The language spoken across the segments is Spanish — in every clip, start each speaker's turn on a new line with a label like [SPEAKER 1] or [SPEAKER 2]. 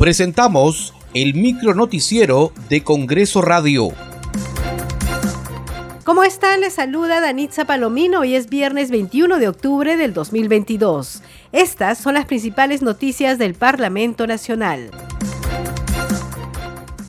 [SPEAKER 1] Presentamos el micro noticiero de Congreso Radio.
[SPEAKER 2] ¿Cómo están? Les saluda Danitza Palomino. Hoy es viernes 21 de octubre del 2022. Estas son las principales noticias del Parlamento Nacional.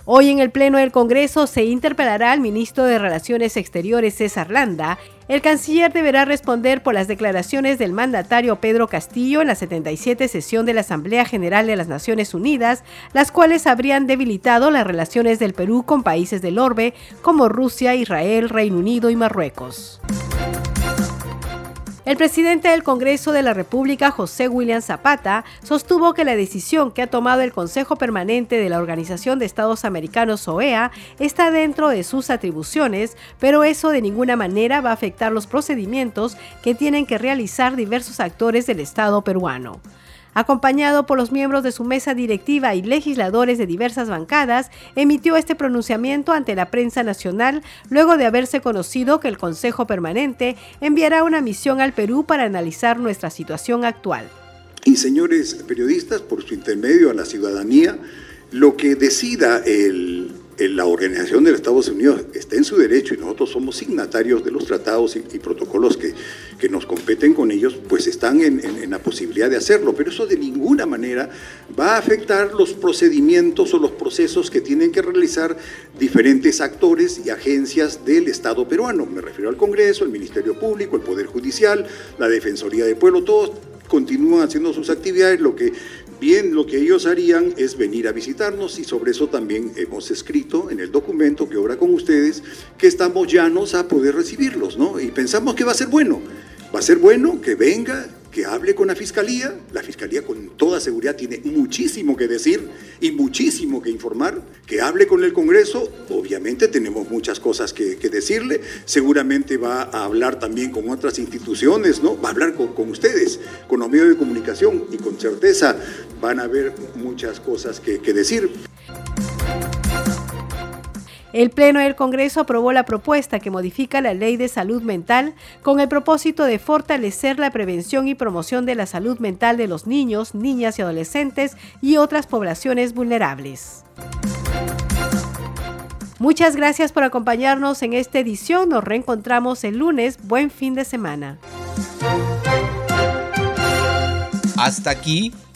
[SPEAKER 2] Hoy en el Pleno del Congreso se interpelará al ministro de Relaciones Exteriores César Landa. El canciller deberá responder por las declaraciones del mandatario Pedro Castillo en la 77 sesión de la Asamblea General de las Naciones Unidas, las cuales habrían debilitado las relaciones del Perú con países del orbe como Rusia, Israel, Reino Unido y Marruecos. El presidente del Congreso de la República, José William Zapata, sostuvo que la decisión que ha tomado el Consejo Permanente de la Organización de Estados Americanos, OEA, está dentro de sus atribuciones, pero eso de ninguna manera va a afectar los procedimientos que tienen que realizar diversos actores del Estado peruano. Acompañado por los miembros de su mesa directiva y legisladores de diversas bancadas, emitió este pronunciamiento ante la prensa nacional luego de haberse conocido que el Consejo Permanente enviará una misión al Perú para analizar nuestra situación actual.
[SPEAKER 3] Y señores periodistas, por su intermedio a la ciudadanía, lo que decida el la Organización de los Estados Unidos está en su derecho y nosotros somos signatarios de los tratados y, protocolos que, que, nos competen con ellos, pues están en, la posibilidad de hacerlo. Pero eso de ninguna manera va a afectar los procedimientos o los procesos que tienen que realizar diferentes actores y agencias del Estado peruano. Me refiero al Congreso, el Ministerio Público, el Poder Judicial, la Defensoría del Pueblo, todos continúan haciendo sus actividades, lo que bien lo que ellos harían es venir a visitarnos y sobre eso también hemos escrito en el documento que obra con ustedes que estamos llanos a poder recibirlos, ¿no? Y pensamos que va a ser bueno, va a ser bueno que venga, que hable con la Fiscalía. La Fiscalía con toda seguridad tiene muchísimo que decir y muchísimo que informar. Que hable con el Congreso. Obviamente tenemos muchas cosas que, decirle. Seguramente va a hablar también con otras instituciones, ¿no? Va a hablar con, ustedes, con los medios de comunicación y con certeza van a haber muchas cosas que, que decir.
[SPEAKER 2] El Pleno del Congreso aprobó la propuesta que modifica la Ley de Salud Mental con el propósito de fortalecer la prevención y promoción de la salud mental de los niños, niñas y adolescentes y otras poblaciones vulnerables. Muchas gracias por acompañarnos en esta edición. Nos reencontramos el lunes. Buen fin de semana.
[SPEAKER 1] Hasta aquí